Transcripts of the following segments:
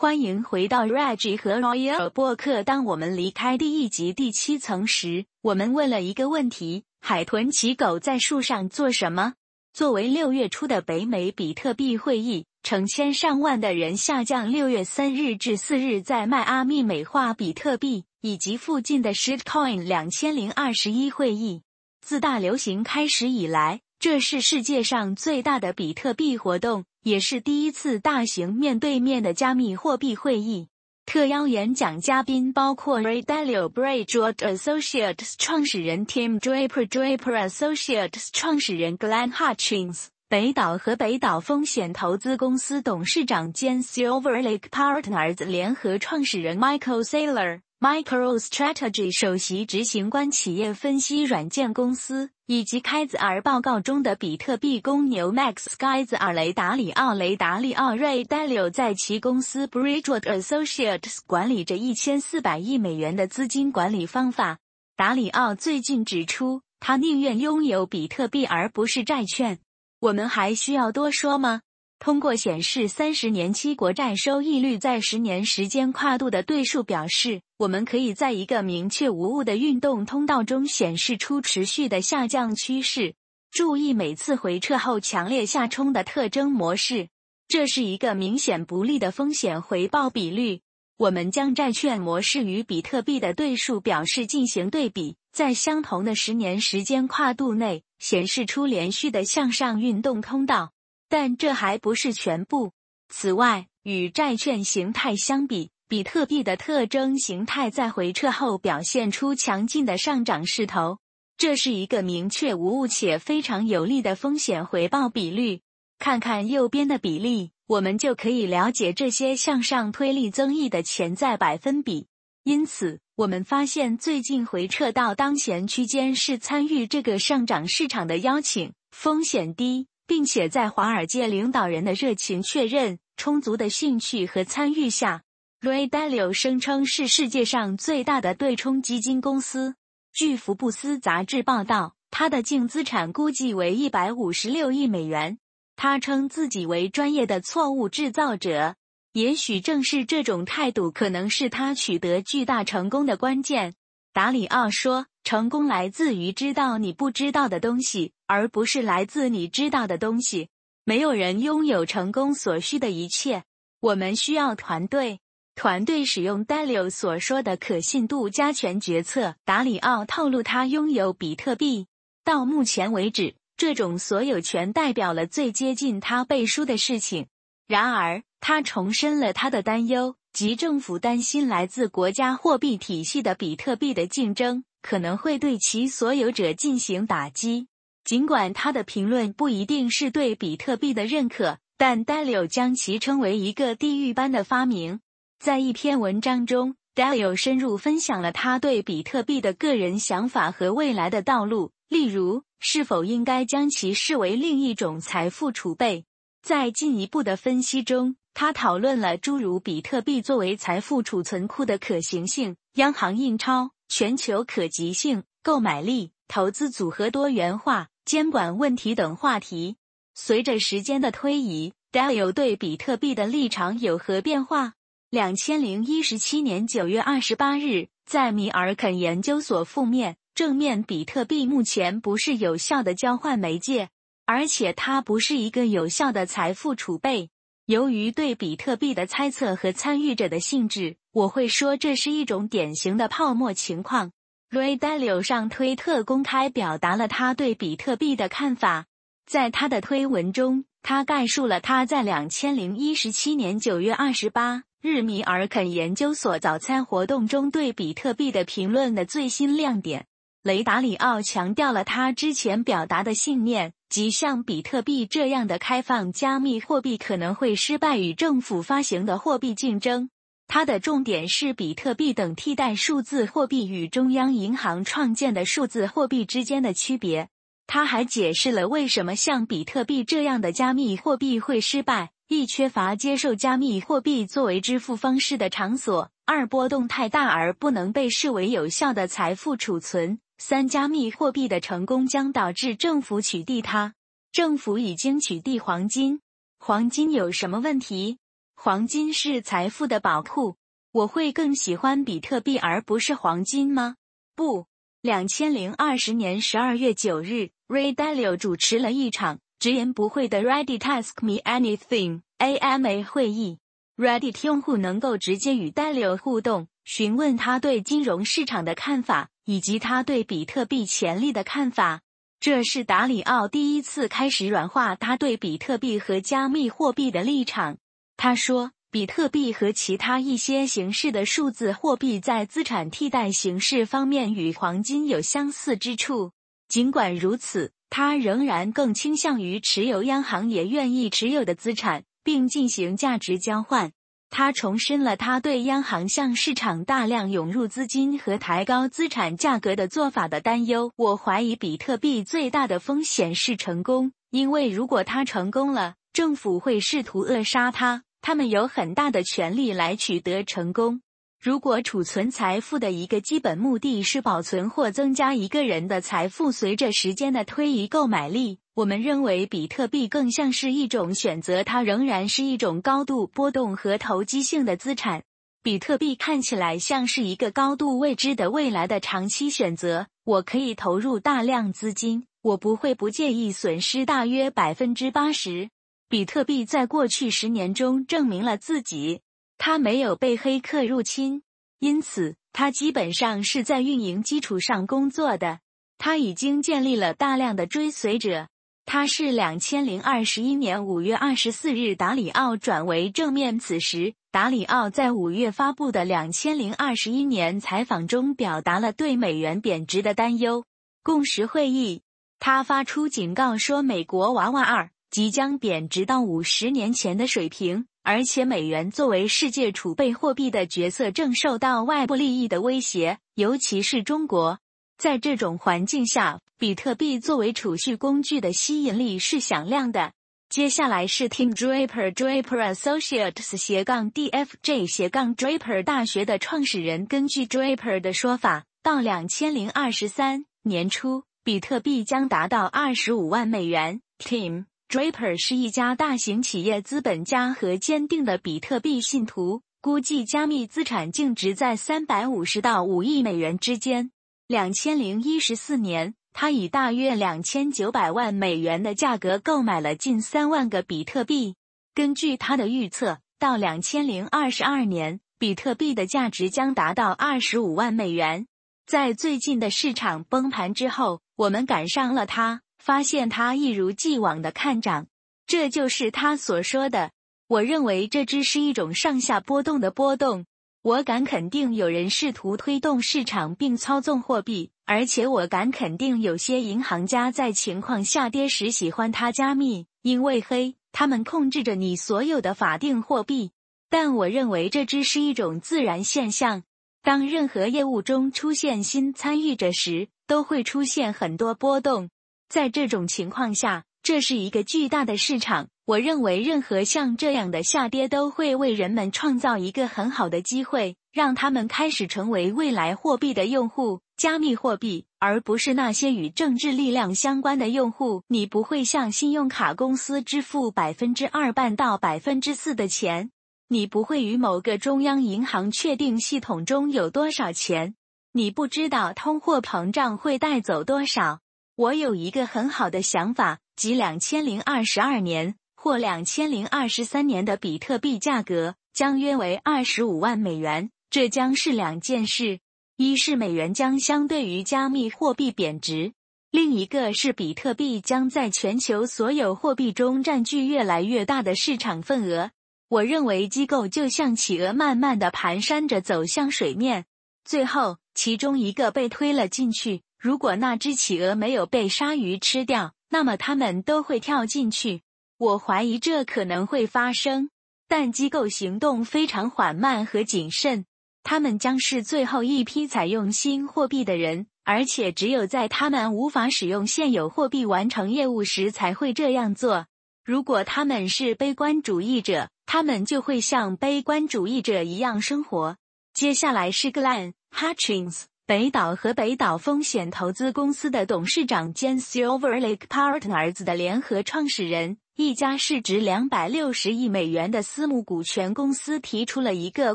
欢迎回到 Reggie 和 Royal 播客。当我们离开第一集第七层时，我们问了一个问题：海豚骑狗在树上做什么？作为六月初的北美比特币会议，成千上万的人下降六月三日至四日在迈阿密美化比特币以及附近的 Shitcoin 两千零二十一会议。自大流行开始以来，这是世界上最大的比特币活动，也是第一次大型面对面的加密货币会议。特邀演讲嘉宾包括 Ray Dalio、Bridgewater Associates 创始人 Tim Draper、Draper Associates 创始人 Glenn Hutchins、北岛和北岛风险投资公司董事长兼 Silver Lake Partners 联合创始人 Michael Saylor。MicroStrategy 首席执行官、企业分析软件公司，以及开子尔报告中的比特币公牛 Max 开子尔雷达里奥雷达里奥瑞 Dalio 在其公司 Bridgewater Associates 管理着一千四百亿美元的资金管理方法。达里奥最近指出，他宁愿拥有比特币而不是债券。我们还需要多说吗？通过显示三十年期国债收益率在十年时间跨度的对数表示，我们可以在一个明确无误的运动通道中显示出持续的下降趋势。注意每次回撤后强烈下冲的特征模式，这是一个明显不利的风险回报比率。我们将债券模式与比特币的对数表示进行对比，在相同的十年时间跨度内显示出连续的向上运动通道。但这还不是全部。此外，与债券形态相比，比特币的特征形态在回撤后表现出强劲的上涨势头。这是一个明确无误且非常有利的风险回报比率。看看右边的比例，我们就可以了解这些向上推力增益的潜在百分比。因此，我们发现最近回撤到当前区间是参与这个上涨市场的邀请，风险低。并且在华尔街领导人的热情确认、充足的兴趣和参与下，Ray Dalio 声称是世界上最大的对冲基金公司。据福布斯杂志报道，他的净资产估计为一百五十六亿美元。他称自己为专业的错误制造者。也许正是这种态度，可能是他取得巨大成功的关键。达里奥说。成功来自于知道你不知道的东西，而不是来自你知道的东西。没有人拥有成功所需的一切。我们需要团队。团队使用 d a l i 所说的可信度加权决策。达里奥透露，他拥有比特币。到目前为止，这种所有权代表了最接近他背书的事情。然而，他重申了他的担忧，即政府担心来自国家货币体系的比特币的竞争。可能会对其所有者进行打击。尽管他的评论不一定是对比特币的认可，但 Dalio 将其称为一个地狱般的发明。在一篇文章中，Dalio 深入分享了他对比特币的个人想法和未来的道路，例如是否应该将其视为另一种财富储备。在进一步的分析中，他讨论了诸如比特币作为财富储存库的可行性、央行印钞。全球可及性、购买力、投资组合多元化、监管问题等话题。随着时间的推移，Dalio 对比特币的立场有何变化？两千零一十七年九月二十八日，在米尔肯研究所负面正面，比特币目前不是有效的交换媒介，而且它不是一个有效的财富储备。由于对比特币的猜测和参与者的性质，我会说这是一种典型的泡沫情况。Ray Dalio 上推特公开表达了他对比特币的看法。在他的推文中，他概述了他在两千零一十七年九月二十八日米尔肯研究所早餐活动中对比特币的评论的最新亮点。雷达里奥强调了他之前表达的信念。即像比特币这样的开放加密货币可能会失败与政府发行的货币竞争。它的重点是比特币等替代数字货币与中央银行创建的数字货币之间的区别。他还解释了为什么像比特币这样的加密货币会失败：一、缺乏接受加密货币作为支付方式的场所；二、波动太大而不能被视为有效的财富储存。三加密货币的成功将导致政府取缔它。政府已经取缔黄金。黄金有什么问题？黄金是财富的宝库。我会更喜欢比特币而不是黄金吗？不。两千零二十年十二月九日，Ray Dalio 主持了一场直言不讳的 Ready Task Me Anything AMA 会议。Reddit 用户能够直接与 Dalio 互动，询问他对金融市场的看法以及他对比特币潜力的看法。这是达里奥第一次开始软化他对比特币和加密货币的立场。他说。比特币和其他一些形式的数字货币在资产替代形式方面与黄金有相似之处。尽管如此，他仍然更倾向于持有央行也愿意持有的资产，并进行价值交换。他重申了他对央行向市场大量涌入资金和抬高资产价格的做法的担忧。我怀疑比特币最大的风险是成功，因为如果它成功了，政府会试图扼杀它。他们有很大的权利来取得成功。如果储存财富的一个基本目的是保存或增加一个人的财富随着时间的推移购买力，我们认为比特币更像是一种选择。它仍然是一种高度波动和投机性的资产。比特币看起来像是一个高度未知的未来的长期选择。我可以投入大量资金，我不会不介意损失大约百分之八十。比特币在过去十年中证明了自己，它没有被黑客入侵，因此它基本上是在运营基础上工作的。它已经建立了大量的追随者。它是两千零二十一年五月二十四日达里奥转为正面。此时，达里奥在五月发布的两千零二十一年采访中表达了对美元贬值的担忧。共识会议，他发出警告说，美国娃娃二。即将贬值到五十年前的水平，而且美元作为世界储备货币的角色正受到外部利益的威胁，尤其是中国。在这种环境下，比特币作为储蓄工具的吸引力是响亮的。接下来是 Tim Draper Draper Associates 斜杠 DFJ 斜杠 Draper 大学的创始人，根据 Draper 的说法，到两千零二十三年初，比特币将达到二十五万美元。Tim。Draper 是一家大型企业资本家和坚定的比特币信徒，估计加密资产净值在三百五十到五亿美元之间。两千零一十四年，他以大约两千九百万美元的价格购买了近三万个比特币。根据他的预测，到两千零二十二年，比特币的价值将达到二十五万美元。在最近的市场崩盘之后，我们赶上了他。发现它一如既往的看涨，这就是他所说的。我认为这只是一种上下波动的波动。我敢肯定有人试图推动市场并操纵货币，而且我敢肯定有些银行家在情况下跌时喜欢它加密，因为黑，他们控制着你所有的法定货币。但我认为这只是一种自然现象。当任何业务中出现新参与者时，都会出现很多波动。在这种情况下，这是一个巨大的市场。我认为，任何像这样的下跌都会为人们创造一个很好的机会，让他们开始成为未来货币的用户，加密货币，而不是那些与政治力量相关的用户。你不会向信用卡公司支付百分之二半到百分之四的钱，你不会与某个中央银行确定系统中有多少钱，你不知道通货膨胀会带走多少。我有一个很好的想法，即两千零二十二年或两千零二十三年的比特币价格将约为二十五万美元。这将是两件事：一是美元将相对于加密货币贬值；另一个是比特币将在全球所有货币中占据越来越大的市场份额。我认为机构就像企鹅，慢慢的蹒跚着走向水面，最后其中一个被推了进去。如果那只企鹅没有被鲨鱼吃掉，那么它们都会跳进去。我怀疑这可能会发生，但机构行动非常缓慢和谨慎。他们将是最后一批采用新货币的人，而且只有在他们无法使用现有货币完成业务时才会这样做。如果他们是悲观主义者，他们就会像悲观主义者一样生活。接下来是 Glenn Hutchins。北岛和北岛风险投资公司的董事长兼 Silver Lake Partners 的联合创始人，一家市值两百六十亿美元的私募股权公司提出了一个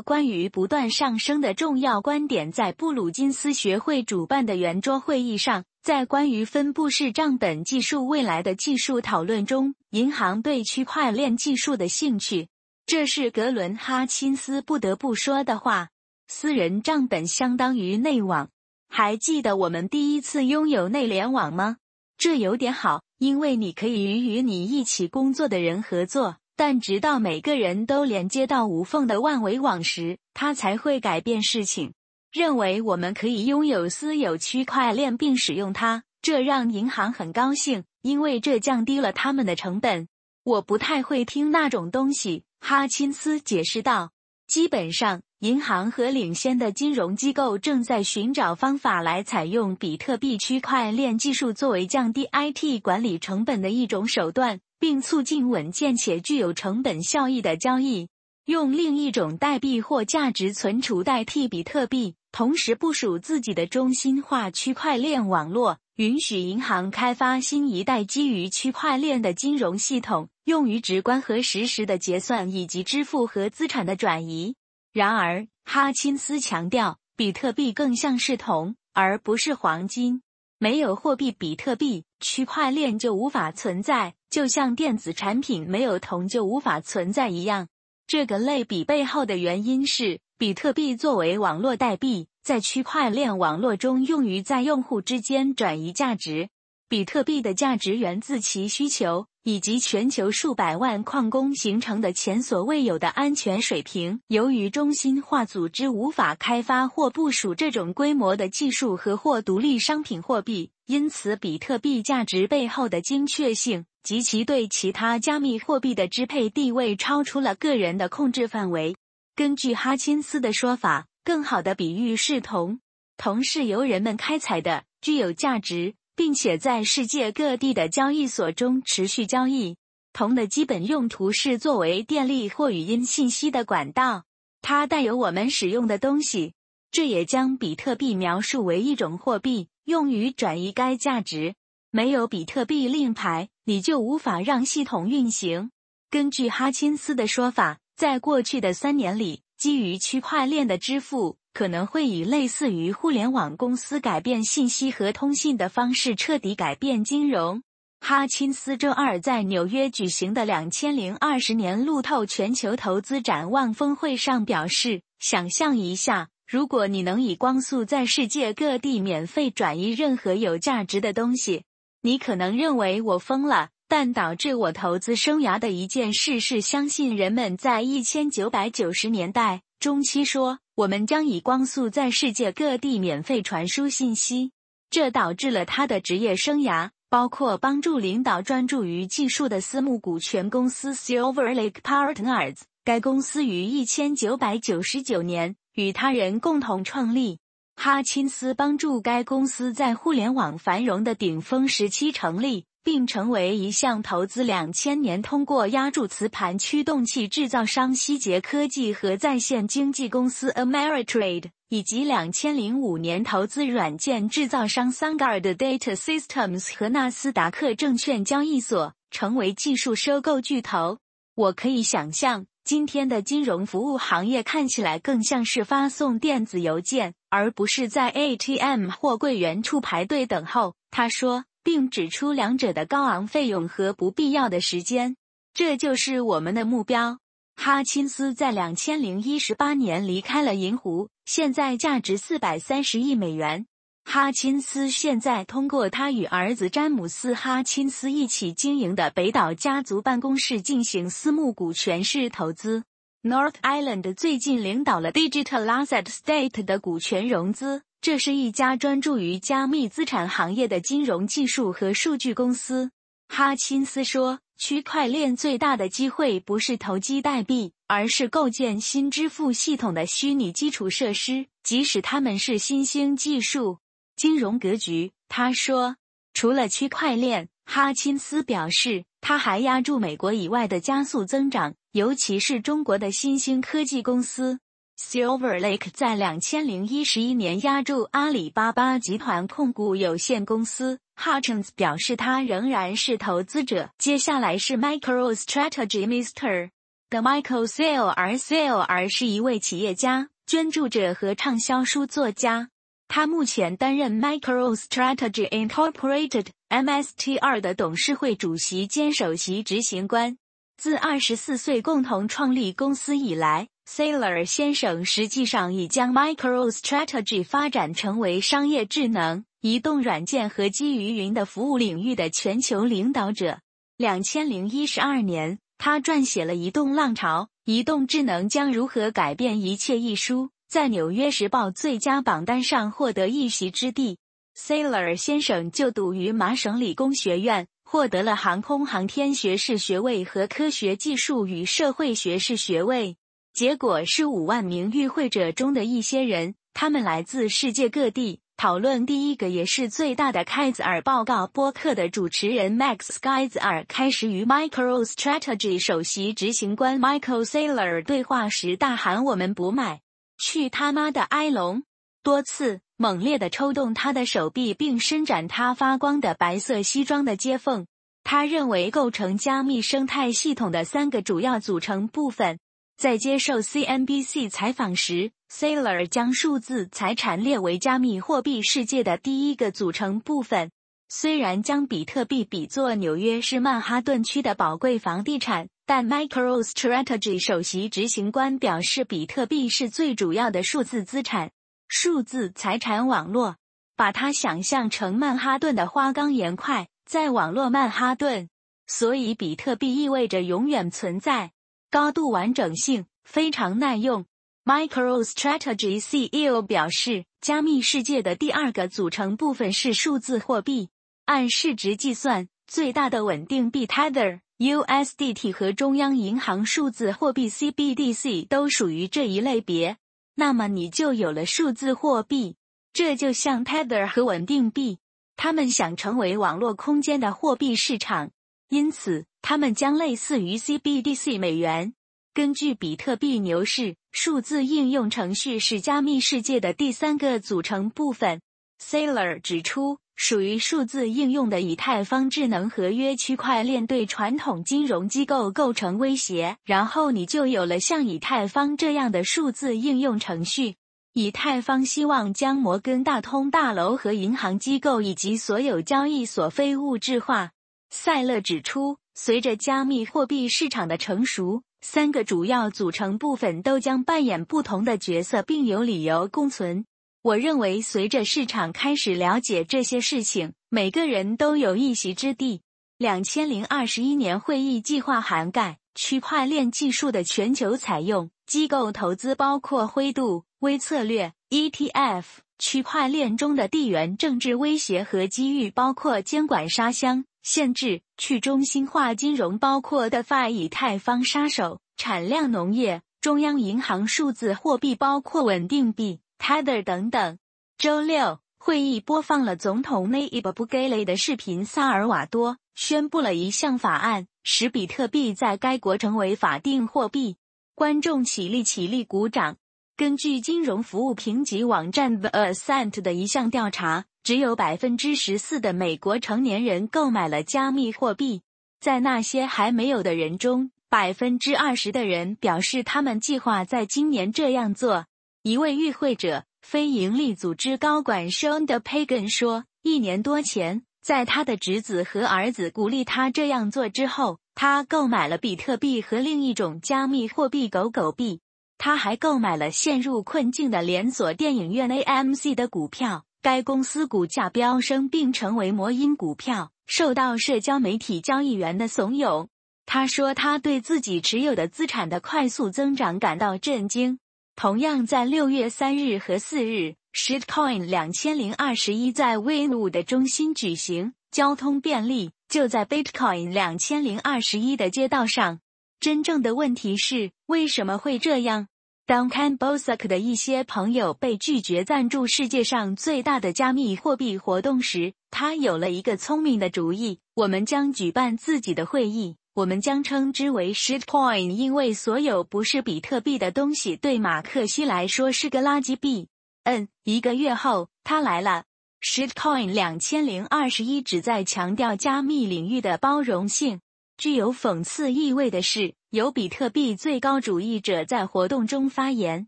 关于不断上升的重要观点，在布鲁金斯学会主办的圆桌会议上，在关于分布式账本技术未来的技术讨论中，银行对区块链技术的兴趣。这是格伦哈钦斯不得不说的话。私人账本相当于内网。还记得我们第一次拥有内联网吗？这有点好，因为你可以与与你一起工作的人合作。但直到每个人都连接到无缝的万维网时，它才会改变事情。认为我们可以拥有私有区块链并使用它，这让银行很高兴，因为这降低了他们的成本。我不太会听那种东西，哈钦斯解释道。基本上。银行和领先的金融机构正在寻找方法来采用比特币区块链技术作为降低 IT 管理成本的一种手段，并促进稳健且具有成本效益的交易。用另一种代币或价值存储代替比特币，同时部署自己的中心化区块链网络，允许银行开发新一代基于区块链的金融系统，用于直观和实时的结算以及支付和资产的转移。然而，哈钦斯强调，比特币更像是铜，而不是黄金。没有货币比特币，区块链就无法存在，就像电子产品没有铜就无法存在一样。这个类比背后的原因是，比特币作为网络代币，在区块链网络中用于在用户之间转移价值。比特币的价值源自其需求。以及全球数百万矿工形成的前所未有的安全水平。由于中心化组织无法开发或部署这种规模的技术和或独立商品货币，因此比特币价值背后的精确性及其对其他加密货币的支配地位超出了个人的控制范围。根据哈钦斯的说法，更好的比喻是铜，铜是由人们开采的，具有价值。并且在世界各地的交易所中持续交易。铜的基本用途是作为电力或语音信息的管道，它带有我们使用的东西。这也将比特币描述为一种货币，用于转移该价值。没有比特币令牌，你就无法让系统运行。根据哈钦斯的说法，在过去的三年里，基于区块链的支付。可能会以类似于互联网公司改变信息和通信的方式彻底改变金融。哈钦斯周二在纽约举行的两千零二十年路透全球投资展望峰会上表示：“想象一下，如果你能以光速在世界各地免费转移任何有价值的东西，你可能认为我疯了。但导致我投资生涯的一件事是相信人们在一千九百九十年代中期说。”我们将以光速在世界各地免费传输信息，这导致了他的职业生涯，包括帮助领导专注于技术的私募股权公司 Silver Lake Partners。该公司于一千九百九十九年与他人共同创立。哈钦斯帮助该公司在互联网繁荣的顶峰时期成立。并成为一项投资两千年通过压铸磁盘驱动器制造商希捷科技和在线经纪公司 Ameritrade，以及两千零五年投资软件制造商 Sangard Data Systems 和纳斯达克证券交易所，成为技术收购巨头。我可以想象，今天的金融服务行业看起来更像是发送电子邮件，而不是在 ATM 或柜员处排队等候。他说。并指出两者的高昂费用和不必要的时间，这就是我们的目标。哈钦斯在两千零一十八年离开了银湖，现在价值四百三十亿美元。哈钦斯现在通过他与儿子詹姆斯·哈钦斯一起经营的北岛家族办公室进行私募股权式投资。North Island 最近领导了 Digital Asset State 的股权融资。这是一家专注于加密资产行业的金融技术和数据公司。哈钦斯说：“区块链最大的机会不是投机代币，而是构建新支付系统的虚拟基础设施，即使他们是新兴技术。”金融格局，他说：“除了区块链，哈钦斯表示，他还压住美国以外的加速增长，尤其是中国的新兴科技公司。” Silver Lake 在两千零一十一年押注阿里巴巴集团控股有限公司。Hutchins 表示，他仍然是投资者。接下来是 MicroStrategy Mr. 的 Michael Sale，r Sale r 是一位企业家、捐助者和畅销书作家。他目前担任 MicroStrategy Incorporated (MSTR) 的董事会主席兼首席执行官。自二十四岁共同创立公司以来。Sailor 先生实际上已将 MicroStrategy 发展成为商业智能、移动软件和基于云的服务领域的全球领导者。两千零一十二年，他撰写了《移动浪潮：移动智能将如何改变一切》一书，在《纽约时报》最佳榜单上获得一席之地。Sailor 先生就读于麻省理工学院，获得了航空航天学士学位和科学技术与社会学士学位。结果是五万名与会者中的一些人，他们来自世界各地，讨论第一个也是最大的开兹尔报告播客的主持人 Max Skyzer 开始与 MicroStrategy 首席执行官 Michael Saylor 对话时大喊：“我们不买！去他妈的埃隆！”多次猛烈地抽动他的手臂，并伸展他发光的白色西装的接缝。他认为构成加密生态系统的三个主要组成部分。在接受 CNBC 采访时，Saylor 将数字财产列为加密货币世界的第一个组成部分。虽然将比特币比作纽约市曼哈顿区的宝贵房地产，但 MicroStrategy 首席执行官表示，比特币是最主要的数字资产、数字财产网络。把它想象成曼哈顿的花岗岩块，在网络曼哈顿，所以比特币意味着永远存在。高度完整性非常耐用。MicroStrategy CEO 表示，加密世界的第二个组成部分是数字货币。按市值计算，最大的稳定币 Tether、USDT 和中央银行数字货币 CBDC 都属于这一类别。那么你就有了数字货币。这就像 Tether 和稳定币，他们想成为网络空间的货币市场。因此，它们将类似于 CBDC 美元。根据比特币牛市，数字应用程序是加密世界的第三个组成部分。Saylor 指出，属于数字应用的以太坊智能合约区块链对传统金融机构构成威胁。然后你就有了像以太坊这样的数字应用程序。以太坊希望将摩根大通大楼和银行机构以及所有交易所非物质化。塞勒指出，随着加密货币市场的成熟，三个主要组成部分都将扮演不同的角色，并有理由共存。我认为，随着市场开始了解这些事情，每个人都有一席之地。两千零二十一年会议计划涵盖区块链技术的全球采用，机构投资包括灰度、微策略、ETF。区块链中的地缘政治威胁和机遇包括监管沙箱。限制去中心化金融，包括的、以太坊杀手、产量农业、中央银行数字货币，包括稳定币 Tether 等等。周六，会议播放了总统 Nayib Bukele 的视频。萨尔瓦多宣布了一项法案，使比特币在该国成为法定货币。观众起立起立鼓掌。根据金融服务评级网站 The Ascent 的一项调查。只有百分之十四的美国成年人购买了加密货币，在那些还没有的人中，百分之二十的人表示他们计划在今年这样做。一位与会者，非营利组织高管 Sean DePagan 说：“一年多前，在他的侄子和儿子鼓励他这样做之后，他购买了比特币和另一种加密货币狗狗币。他还购买了陷入困境的连锁电影院 AMC 的股票。”该公司股价飙升并成为魔音股票，受到社交媒体交易员的怂恿。他说，他对自己持有的资产的快速增长感到震惊。同样在六月三日和四日，Shitcoin 两千零二十一在 w i n w o 的中心举行，交通便利，就在 Bitcoin 两千零二十一的街道上。真正的问题是，为什么会这样？当 Ken Bosak 的一些朋友被拒绝赞助世界上最大的加密货币活动时，他有了一个聪明的主意：我们将举办自己的会议，我们将称之为 shitcoin，因为所有不是比特币的东西对马克西来说是个垃圾币。嗯，一个月后，他来了。shitcoin 两千零二十一旨在强调加密领域的包容性。具有讽刺意味的是，有比特币最高主义者在活动中发言。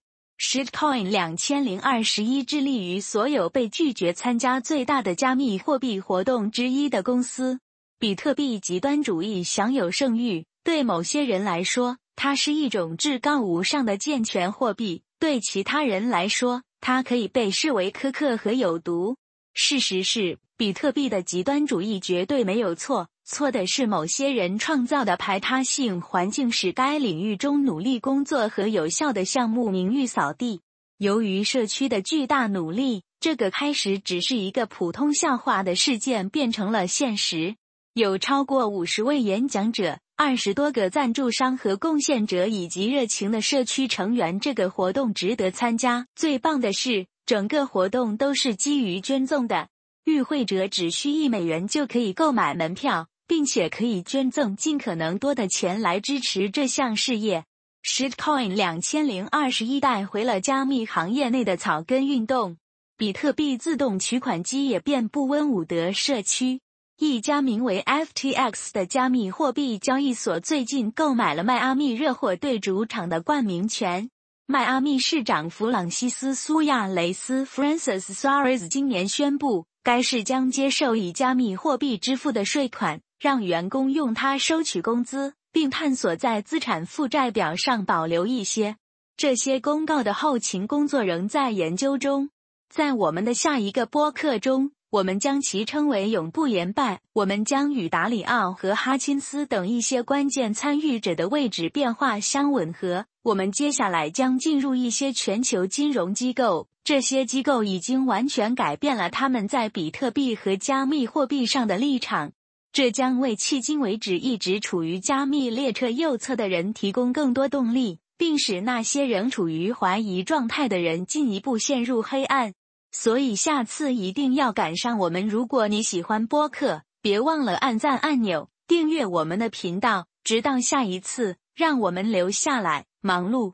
shitcoin 两千零二十一致力于所有被拒绝参加最大的加密货币活动之一的公司。比特币极端主义享有盛誉。对某些人来说，它是一种至高无上的健全货币；对其他人来说，它可以被视为苛刻和有毒。事实是，比特币的极端主义绝对没有错，错的是某些人创造的排他性环境，使该领域中努力工作和有效的项目名誉扫地。由于社区的巨大努力，这个开始只是一个普通笑话的事件变成了现实。有超过五十位演讲者、二十多个赞助商和贡献者以及热情的社区成员。这个活动值得参加。最棒的是，整个活动都是基于捐赠的。与会者只需一美元就可以购买门票，并且可以捐赠尽可能多的钱来支持这项事业。Shitcoin 两千零二十一带回了加密行业内的草根运动。比特币自动取款机也遍布温伍德社区。一家名为 FTX 的加密货币交易所最近购买了迈阿密热火队主场的冠名权。迈阿密市长弗朗西斯·苏亚雷斯 （Francis Suarez） 今年宣布，该市将接受以加密货币支付的税款，让员工用它收取工资，并探索在资产负债表上保留一些。这些公告的后勤工作仍在研究中。在我们的下一个播客中。我们将其称为永不言败。我们将与达里奥和哈钦斯等一些关键参与者的位置变化相吻合。我们接下来将进入一些全球金融机构，这些机构已经完全改变了他们在比特币和加密货币上的立场。这将为迄今为止一直处于加密列车右侧的人提供更多动力，并使那些仍处于怀疑状态的人进一步陷入黑暗。所以下次一定要赶上我们。如果你喜欢播客，别忘了按赞按钮，订阅我们的频道。直到下一次，让我们留下来，忙碌。